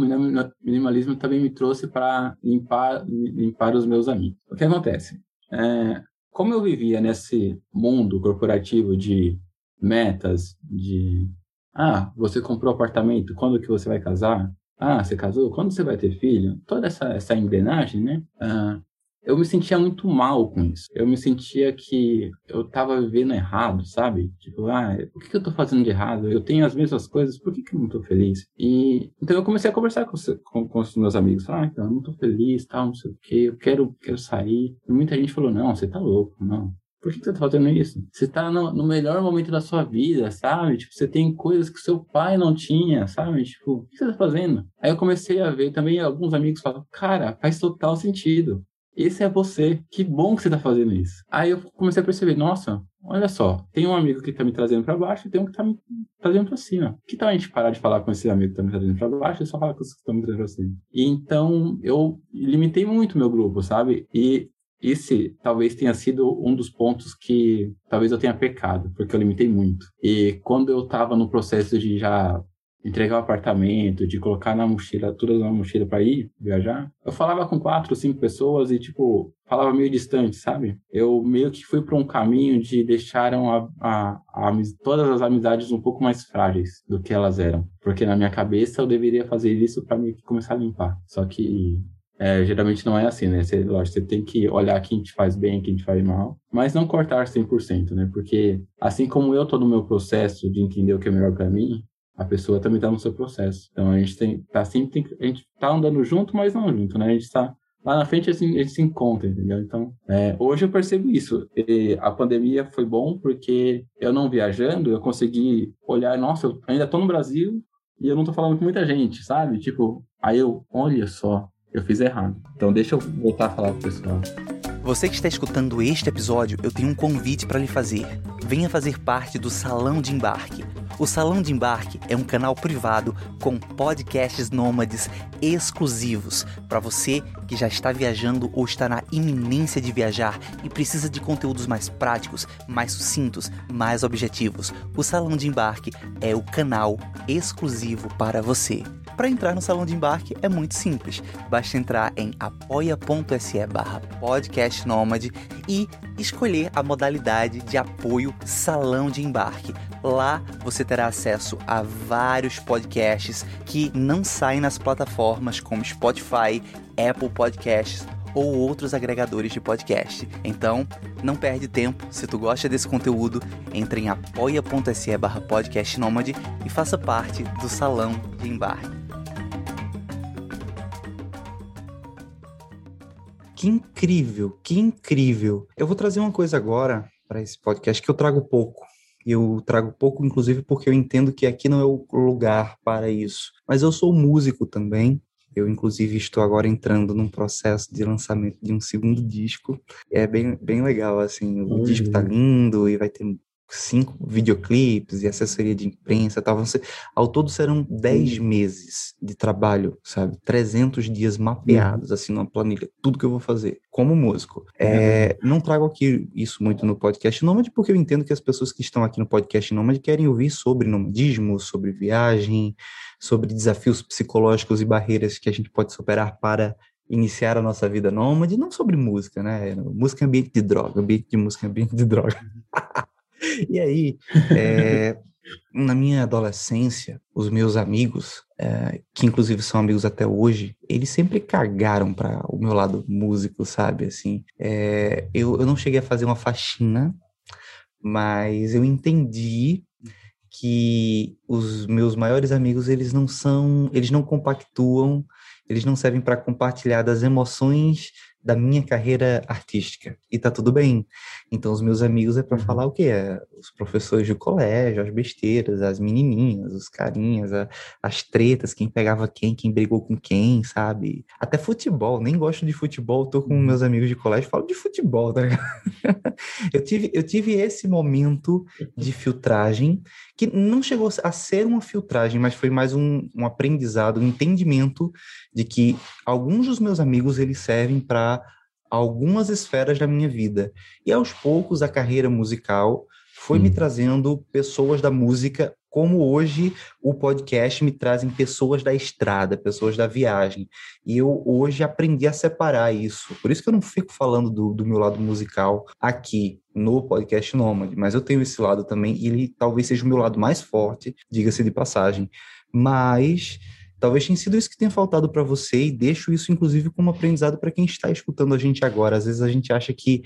minimalismo também me trouxe para limpar limpar os meus amigos. O que acontece? É, como eu vivia nesse mundo corporativo de metas, de ah, você comprou apartamento, quando que você vai casar? Ah, você casou? Quando você vai ter filho? Toda essa, essa engrenagem, né? Ah, eu me sentia muito mal com isso. Eu me sentia que eu tava vivendo errado, sabe? Tipo, ah, o que, eu tô fazendo de errado? Eu tenho as mesmas coisas, por que, que eu não tô feliz? E então eu comecei a conversar com, com, com os meus amigos. Falar, ah, então, eu não tô feliz, tal, não sei o quê, eu quero, quero sair. E muita gente falou, não, você tá louco, não. Por que, que você tá fazendo isso? Você tá no, no, melhor momento da sua vida, sabe? Tipo, você tem coisas que seu pai não tinha, sabe? Tipo, o que você tá fazendo? Aí eu comecei a ver também alguns amigos falam, cara, faz total sentido esse é você. Que bom que você tá fazendo isso. Aí eu comecei a perceber, nossa, olha só, tem um amigo que tá me trazendo para baixo e tem um que tá me trazendo para cima. Que tal a gente parar de falar com esse amigo que tá me trazendo para baixo e só falar com os que estão me trazendo pra cima? E então eu limitei muito meu grupo, sabe? E esse talvez tenha sido um dos pontos que talvez eu tenha pecado, porque eu limitei muito. E quando eu estava no processo de já entregar o apartamento, de colocar na mochila, tudo na mochila para ir viajar, eu falava com quatro, cinco pessoas e, tipo, falava meio distante, sabe? Eu meio que fui para um caminho de deixaram a, a, a, todas as amizades um pouco mais frágeis do que elas eram. Porque na minha cabeça eu deveria fazer isso para meio que começar a limpar. Só que é, geralmente não é assim, né? Você, lógico, você tem que olhar quem te faz bem, quem te faz mal, mas não cortar 100%, né? Porque assim como eu tô no meu processo de entender o que é melhor para mim, a pessoa também está no seu processo. Então a gente tem, tá sempre, tem, a gente tá andando junto, mas não junto, né? A gente está lá na frente assim, a gente se encontra, entendeu? Então, é, hoje eu percebo isso. E a pandemia foi bom porque eu não viajando, eu consegui olhar, nossa, eu ainda estou no Brasil e eu não estou falando com muita gente, sabe? Tipo, aí eu, olha só, eu fiz errado. Então deixa eu voltar a falar com o pessoal. Você que está escutando este episódio, eu tenho um convite para lhe fazer. Venha fazer parte do Salão de Embarque. O Salão de Embarque é um canal privado com podcasts nômades exclusivos para você que já está viajando ou está na iminência de viajar e precisa de conteúdos mais práticos, mais sucintos, mais objetivos. O Salão de Embarque é o canal exclusivo para você. Para entrar no salão de embarque é muito simples. Basta entrar em apoia.se barra podcastnomad e escolher a modalidade de apoio salão de embarque. Lá você terá acesso a vários podcasts que não saem nas plataformas como Spotify, Apple Podcasts ou outros agregadores de podcast. Então, não perde tempo. Se tu gosta desse conteúdo, entre em apoia.se barra e faça parte do salão de embarque. Que incrível, que incrível. Eu vou trazer uma coisa agora para esse podcast que eu trago pouco. Eu trago pouco, inclusive, porque eu entendo que aqui não é o lugar para isso. Mas eu sou músico também. Eu, inclusive, estou agora entrando num processo de lançamento de um segundo disco. É bem, bem legal, assim. O uhum. disco tá lindo e vai ter cinco videoclipes e assessoria de imprensa tal. Você, ao todo serão dez meses de trabalho, sabe? 300 dias mapeados, uhum. assim, numa planilha. Tudo que eu vou fazer como músico. É, não trago aqui isso muito no podcast Nômade, porque eu entendo que as pessoas que estão aqui no podcast Nômade querem ouvir sobre nomadismo, sobre viagem, sobre desafios psicológicos e barreiras que a gente pode superar para iniciar a nossa vida nômade, não sobre música, né? Música é ambiente de droga, ambiente de música é ambiente de droga. <laughs> E aí, é, na minha adolescência, os meus amigos, é, que inclusive são amigos até hoje, eles sempre cagaram para o meu lado músico, sabe? Assim, é, eu, eu não cheguei a fazer uma faxina, mas eu entendi que os meus maiores amigos eles não são, eles não compactuam, eles não servem para compartilhar das emoções da minha carreira artística. E tá tudo bem. Então, os meus amigos é para uhum. falar o quê? É, os professores do colégio, as besteiras, as menininhas, os carinhas, a, as tretas, quem pegava quem, quem brigou com quem, sabe? Até futebol, nem gosto de futebol, tô com uhum. meus amigos de colégio, falo de futebol, tá ligado? <laughs> eu, tive, eu tive esse momento de filtragem, que não chegou a ser uma filtragem, mas foi mais um, um aprendizado, um entendimento de que alguns dos meus amigos, eles servem para algumas esferas da minha vida. E aos poucos a carreira musical foi hum. me trazendo pessoas da música, como hoje o podcast me trazem pessoas da estrada, pessoas da viagem. E eu hoje aprendi a separar isso. Por isso que eu não fico falando do, do meu lado musical aqui no podcast Nômade, mas eu tenho esse lado também, e ele talvez seja o meu lado mais forte, diga-se de passagem. Mas Talvez tenha sido isso que tenha faltado para você e deixo isso, inclusive, como aprendizado para quem está escutando a gente agora. Às vezes a gente acha que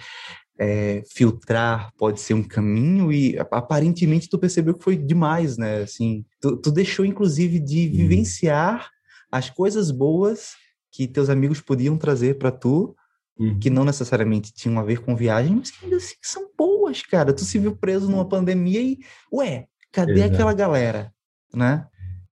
é, filtrar pode ser um caminho e aparentemente tu percebeu que foi demais, né? Assim, tu, tu deixou, inclusive, de vivenciar as coisas boas que teus amigos podiam trazer para tu, uhum. que não necessariamente tinham a ver com viagem, mas que ainda assim são boas, cara. Tu se viu preso numa pandemia e, ué, cadê Exato. aquela galera, né?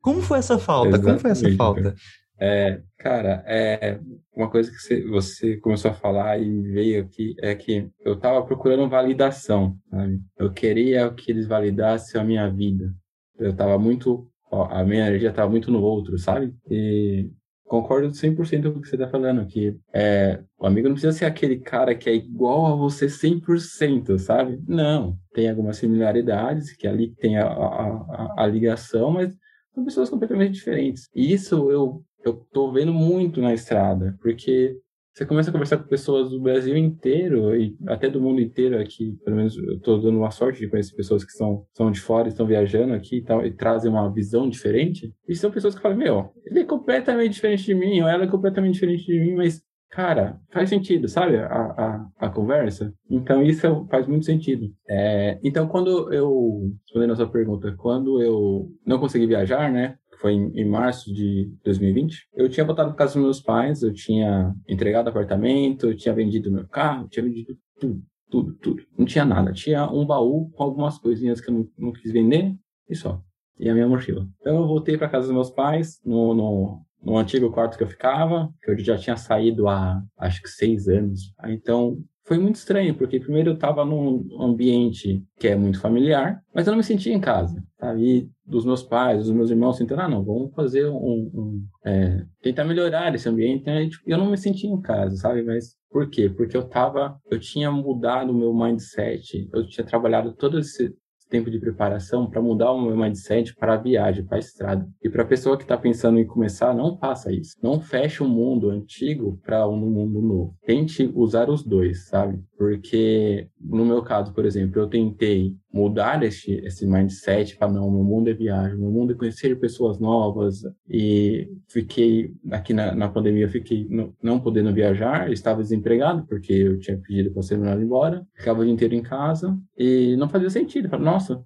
Como foi essa falta? Exatamente. Como foi essa falta? É, cara, é uma coisa que você, começou a falar e veio aqui é que eu tava procurando validação, sabe? Eu queria que eles validassem a minha vida. Eu tava muito, ó, a minha energia tava muito no outro, sabe? E concordo 100% com o que você tá falando, que é, o amigo não precisa ser aquele cara que é igual a você 100%, sabe? Não, tem algumas similaridades, que ali tem a, a, a, a ligação, mas são pessoas completamente diferentes. E isso eu eu tô vendo muito na estrada, porque você começa a conversar com pessoas do Brasil inteiro e até do mundo inteiro aqui, pelo menos eu tô dando uma sorte de conhecer pessoas que são, são de fora, estão viajando aqui e tal, e trazem uma visão diferente. E são pessoas que falam, meu, ele é completamente diferente de mim, ou ela é completamente diferente de mim, mas, cara, faz sentido, sabe? A, a, a conversa. Então, isso faz muito sentido. É, então, quando eu, respondendo a sua pergunta, quando eu não consegui viajar, né? foi em, em, março de 2020, eu tinha voltado para casa dos meus pais, eu tinha entregado apartamento, eu tinha vendido meu carro, tinha vendido tudo, tudo, tudo. Não tinha nada. Tinha um baú com algumas coisinhas que eu não, não quis vender e só. E a minha mochila. Então eu voltei para casa dos meus pais, no, no, no antigo quarto que eu ficava, que eu já tinha saído há acho que seis anos. Então foi muito estranho, porque primeiro eu estava num ambiente que é muito familiar, mas eu não me sentia em casa, sabe? E dos meus pais, dos meus irmãos, sentindo, ah, não, vamos fazer um... um é, tentar melhorar esse ambiente, né? Tipo, eu não me sentia em casa, sabe? Mas por quê? Porque eu tava, eu tinha mudado o meu mindset, eu tinha trabalhado todo esse, tempo de preparação para mudar o meu mindset para a viagem, para a estrada. E para a pessoa que está pensando em começar, não faça isso. Não feche um mundo antigo para um mundo novo. Tente usar os dois, sabe? Porque no meu caso, por exemplo, eu tentei mudar esse, esse mindset para não, meu mundo é viagem, meu mundo é conhecer pessoas novas e fiquei aqui na, na pandemia, fiquei no, não podendo viajar, estava desempregado porque eu tinha pedido para ser mandado embora, ficava o dia inteiro em casa e não fazia sentido. Falei, nossa,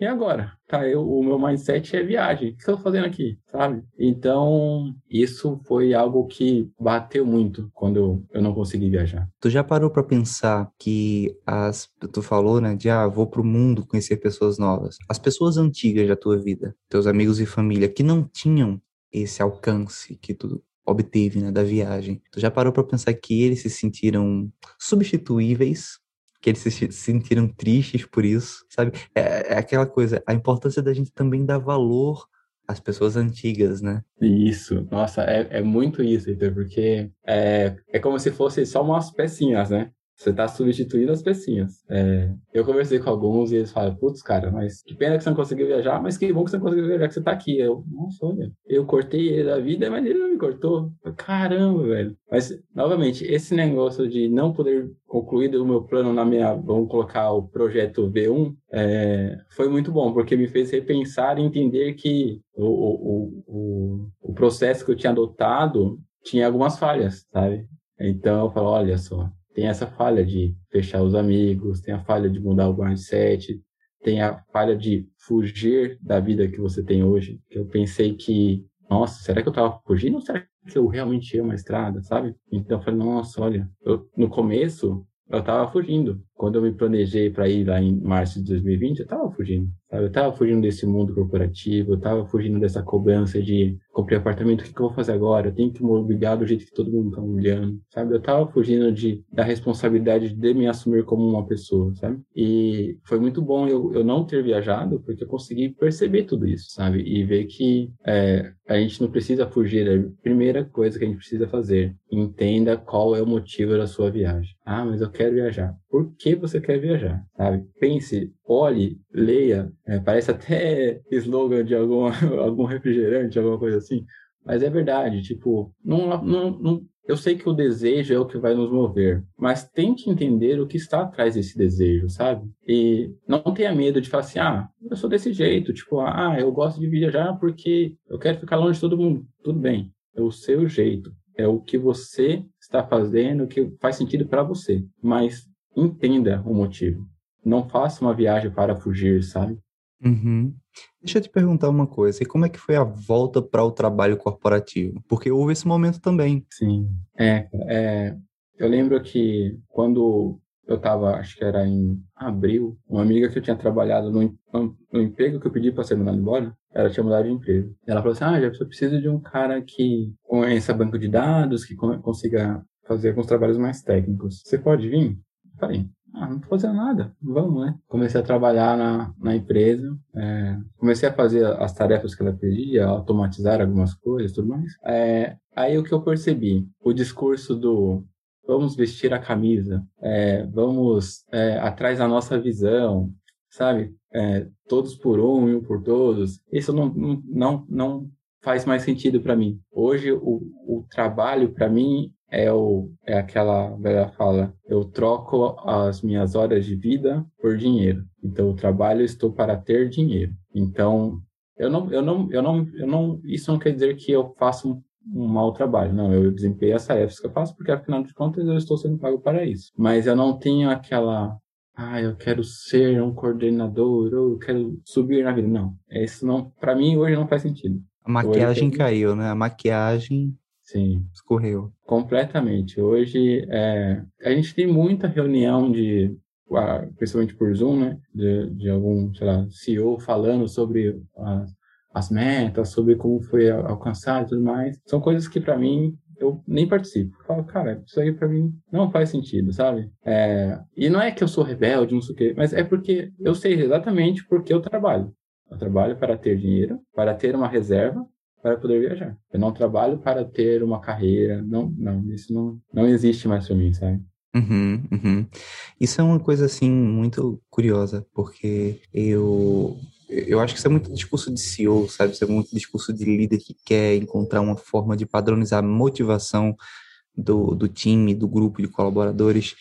e agora? Tá, eu, o meu mindset é viagem. O que eu tô fazendo aqui? Sabe? Então, isso foi algo que bateu muito quando eu, não consegui viajar. Tu já parou para pensar que as. Tu falou, né? De, ah, vou pro mundo conhecer pessoas novas. As pessoas antigas da tua vida, teus amigos e família, que não tinham esse alcance que tu obteve, né, da viagem. Tu já parou para pensar que eles se sentiram substituíveis que eles se sentiram tristes por isso, sabe? É, é, aquela coisa, a importância da gente também dar valor às pessoas antigas, né? Isso, nossa, é, é muito isso, Heitor, porque é, é como se fosse só umas pecinhas, né? Você está substituindo as pecinhas. É, eu conversei com alguns e eles falam, putz, cara, mas que pena que você não conseguiu viajar, mas que bom que você não conseguiu viajar, que você está aqui. Eu, nossa, olha, eu cortei ele da vida, mas ele não me cortou. Caramba, velho. Mas, novamente, esse negócio de não poder concluir o meu plano na minha, vamos colocar o projeto V1, é, foi muito bom, porque me fez repensar e entender que o, o, o, o processo que eu tinha adotado tinha algumas falhas, sabe? Então eu falo, olha só, tem essa falha de fechar os amigos, tem a falha de mudar o mindset, tem a falha de fugir da vida que você tem hoje. Eu pensei que, nossa, será que eu estava fugindo ou será que eu realmente ia uma estrada, sabe? Então eu falei, nossa, olha, eu, no começo eu estava fugindo. Quando eu me planejei para ir lá em março de 2020, eu estava fugindo. Sabe? Eu estava fugindo desse mundo corporativo, eu estava fugindo dessa cobrança de comprar apartamento, o que, que, eu vou fazer agora? Eu tenho que mobiliar do jeito que todo mundo está olhando, sabe? Eu estava fugindo de, da responsabilidade de me assumir como uma pessoa, sabe? E foi muito bom eu, eu não ter viajado, porque eu consegui perceber tudo isso, sabe? E ver que é, a gente não precisa fugir. A primeira coisa que a gente precisa fazer, entenda qual é o motivo da sua viagem. Ah, mas eu quero viajar. Por que você quer viajar, sabe? Pense olhe, leia, é, parece até <laughs> slogan de algum, <laughs> algum refrigerante, alguma coisa assim, mas é verdade, tipo, não, não, não, eu sei que o desejo é o que vai nos mover, mas tente entender o que está atrás desse desejo, sabe? E não tenha medo de falar assim, ah, eu sou desse jeito, tipo, ah, eu gosto de viajar porque eu quero ficar longe de todo mundo. Tudo bem, é o seu jeito, é o que você está fazendo, o que faz sentido para você, mas entenda o motivo não faça uma viagem para fugir, sabe? Uhum. Deixa eu te perguntar uma coisa, e como é que foi a volta para o trabalho corporativo? Porque houve esse momento também. Sim, é, é eu lembro que quando eu estava, acho que era em abril, uma amiga que eu tinha trabalhado no, no emprego que eu pedi para ser mandado embora, ela tinha mudado de emprego. Ela falou assim: Ah, já preciso de um cara que conheça banco de dados, que consiga fazer alguns trabalhos mais técnicos. Você pode vir? Falei, ah, não tô fazendo nada, vamos, né? Comecei a trabalhar na, na empresa, é, comecei a fazer as tarefas que ela pedia, automatizar algumas coisas tudo mais. É, aí o que eu percebi, o discurso do vamos vestir a camisa, é, vamos é, atrás da nossa visão, sabe? É, todos por um e um por todos. Isso não, não, não faz mais sentido para mim. Hoje, o, o trabalho, para mim, é, o, é aquela velha fala: eu troco as minhas horas de vida por dinheiro. Então, o trabalho estou para ter dinheiro. Então, eu não, eu não, eu não, eu não, isso não quer dizer que eu faço um, um mau trabalho. Não, eu desempenho as tarefas que eu faço porque, afinal de contas, eu estou sendo pago para isso. Mas eu não tenho aquela ah, eu quero ser um coordenador, ou eu quero subir na vida. Não, isso não, para mim hoje não faz sentido. A maquiagem caiu, né? A maquiagem Sim. Escorreu. Completamente. Hoje, é, a gente tem muita reunião de, principalmente por Zoom, né? De, de algum, sei lá, CEO falando sobre as, as metas, sobre como foi alcançado e tudo mais. São coisas que, para mim, eu nem participo. Eu falo, cara, isso aí para mim não faz sentido, sabe? É, e não é que eu sou rebelde, não sei o quê, mas é porque eu sei exatamente porque eu trabalho. Eu trabalho para ter dinheiro, para ter uma reserva para poder viajar. Eu não trabalho para ter uma carreira. Não, não, isso não, não existe mais para mim, sabe? Uhum, uhum. Isso é uma coisa assim muito curiosa, porque eu eu acho que isso é muito discurso de CEO, sabe? Isso é muito discurso de líder que quer encontrar uma forma de padronizar a motivação do, do time, do grupo de colaboradores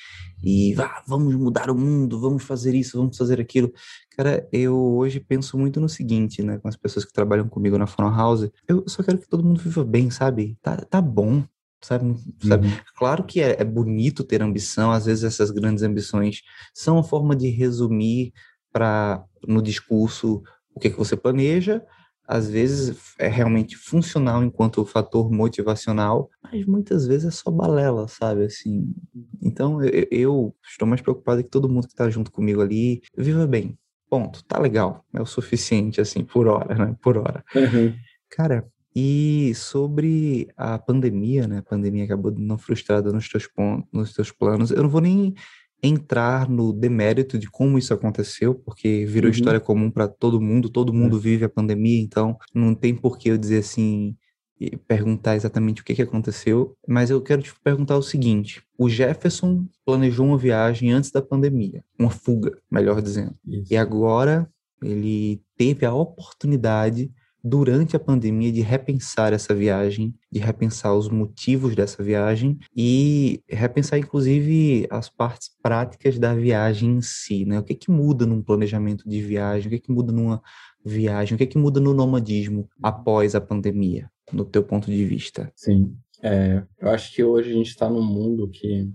e ah, vamos mudar o mundo, vamos fazer isso, vamos fazer aquilo. Cara, eu hoje penso muito no seguinte, né, com as pessoas que trabalham comigo na Fono House, eu só quero que todo mundo viva bem, sabe? Tá, tá bom, sabe? sabe? Uhum. Claro que é, é bonito ter ambição, às vezes essas grandes ambições são uma forma de resumir para no discurso o que, é que você planeja, às vezes é realmente funcional enquanto fator motivacional, mas muitas vezes é só balela, sabe? Assim, então eu, eu estou mais preocupado que todo mundo que está junto comigo ali viva bem. Ponto, tá legal, é o suficiente assim por hora, né? Por hora. Uhum. Cara, e sobre a pandemia, né? A pandemia acabou não frustrada nos teus pontos, nos teus planos. Eu não vou nem entrar no demérito de como isso aconteceu, porque virou uhum. história comum para todo mundo, todo mundo é. vive a pandemia, então não tem por que eu dizer assim e perguntar exatamente o que, que aconteceu, mas eu quero te perguntar o seguinte: o Jefferson planejou uma viagem antes da pandemia, uma fuga, melhor dizendo, isso. e agora ele teve a oportunidade durante a pandemia de repensar essa viagem, de repensar os motivos dessa viagem e repensar inclusive as partes práticas da viagem em si, né? O que que muda num planejamento de viagem? O que que muda numa viagem? O que que muda no nomadismo após a pandemia, no teu ponto de vista? Sim, é, eu acho que hoje a gente está num mundo que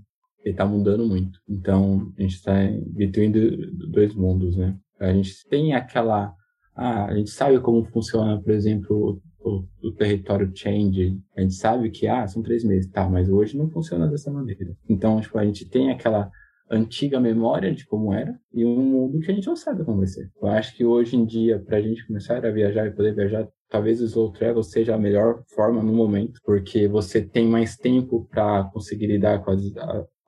está mudando muito. Então, a gente está entre dois mundos, né? A gente tem aquela ah, a gente sabe como funciona, por exemplo, o, o, território change. A gente sabe que, ah, são três meses, tá, mas hoje não funciona dessa maneira. Então, tipo, a gente tem aquela antiga memória de como era e um mundo que a gente não sabe como vai ser. Eu acho que hoje em dia, para a gente começar a viajar e poder viajar, talvez o slow travel seja a melhor forma no momento, porque você tem mais tempo para conseguir lidar com as,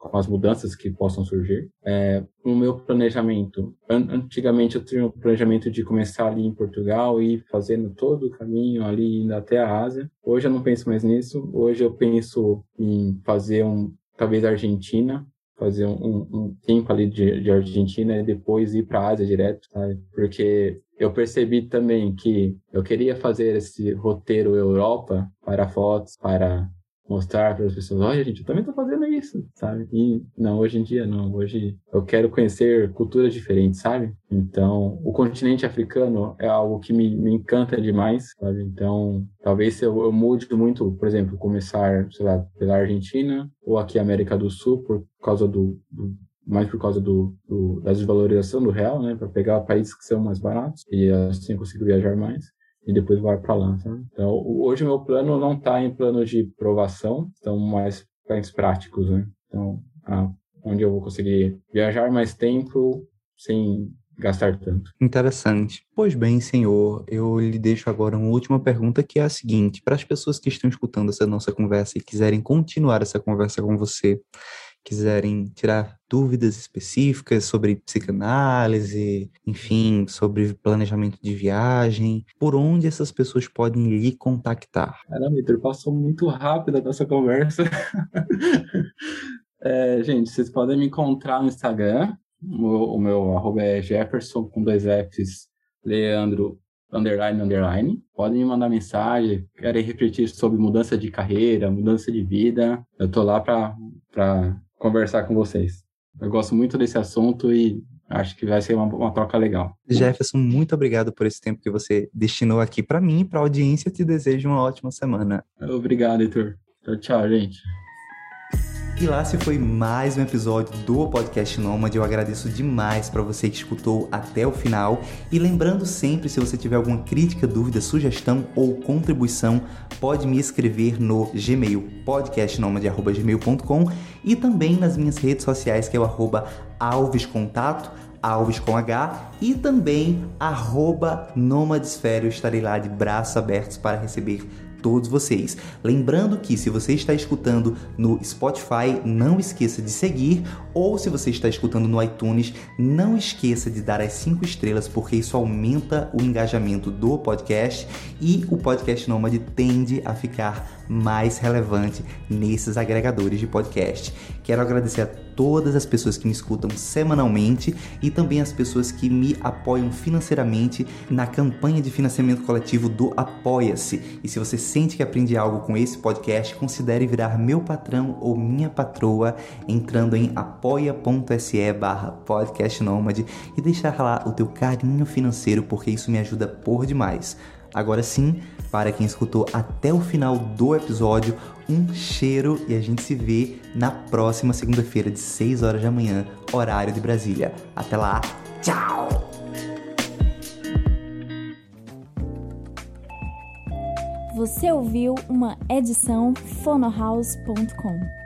com as mudanças que possam surgir. É, no meu planejamento, an antigamente eu tinha o planejamento de começar ali em Portugal e fazendo todo o caminho ali indo até a Ásia. Hoje eu não penso mais nisso. Hoje eu penso em fazer um, talvez Argentina, fazer um, um tempo ali de, de, Argentina e depois ir para a Ásia direto, sabe? Porque eu percebi também que eu queria fazer esse roteiro Europa para fotos, para mostrar para as pessoas, olha gente, eu também estou fazendo isso, sabe? E não, hoje em dia não, hoje eu quero conhecer culturas diferentes, sabe? Então, o continente africano é algo que me, me encanta demais, sabe? Então, talvez eu, eu mude muito, por exemplo, começar, sei lá, pela Argentina ou aqui América do Sul por causa do, do mais por causa do, do, da desvalorização do real, né, para pegar países que são mais baratos e assim consigo viajar mais e depois vai para lá. Tá? Então, hoje o meu plano não está em plano de provação, estão mais planos práticos. Né? Então, a, onde eu vou conseguir viajar mais tempo sem gastar tanto. Interessante. Pois bem, senhor, eu lhe deixo agora uma última pergunta que é a seguinte: para as pessoas que estão escutando essa nossa conversa e quiserem continuar essa conversa com você, quiserem tirar dúvidas específicas sobre psicanálise, enfim, sobre planejamento de viagem, por onde essas pessoas podem lhe contactar? Caramba, Vitor, passou muito rápido a nossa conversa. <laughs> é, gente, vocês podem me encontrar no Instagram, o, o meu arroba é Jefferson com dois Fs, Leandro underline underline. Podem me mandar mensagem, querem refletir sobre mudança de carreira, mudança de vida. Eu tô lá para conversar com vocês. Eu gosto muito desse assunto e acho que vai ser uma, uma troca legal. Jefferson, muito obrigado por esse tempo que você destinou aqui para mim e para a audiência. Te desejo uma ótima semana. Obrigado, Heitor. Tchau, tchau, gente. E lá se foi mais um episódio do Podcast Nômade. Eu agradeço demais para você que escutou até o final. E lembrando sempre, se você tiver alguma crítica, dúvida, sugestão ou contribuição, pode me escrever no Gmail, podcastnomade.gmail.com e também nas minhas redes sociais, que é o arroba alvescontato, Alves com H e também arroba Nomadesfera. Eu estarei lá de braços abertos para receber todos vocês. Lembrando que se você está escutando no Spotify, não esqueça de seguir, ou se você está escutando no iTunes, não esqueça de dar as 5 estrelas, porque isso aumenta o engajamento do podcast e o podcast Nômade tende a ficar mais relevante nesses agregadores de podcast. Quero agradecer a todas as pessoas que me escutam semanalmente e também as pessoas que me apoiam financeiramente na campanha de financiamento coletivo do Apoia-se. E se você sente que aprende algo com esse podcast, considere virar meu patrão ou minha patroa entrando em apoia.se barra podcastnomad e deixar lá o teu carinho financeiro porque isso me ajuda por demais. Agora sim, para quem escutou até o final do episódio, um cheiro e a gente se vê na próxima segunda-feira de 6 horas da manhã, horário de Brasília. Até lá, tchau! Você ouviu uma edição fonohouse.com.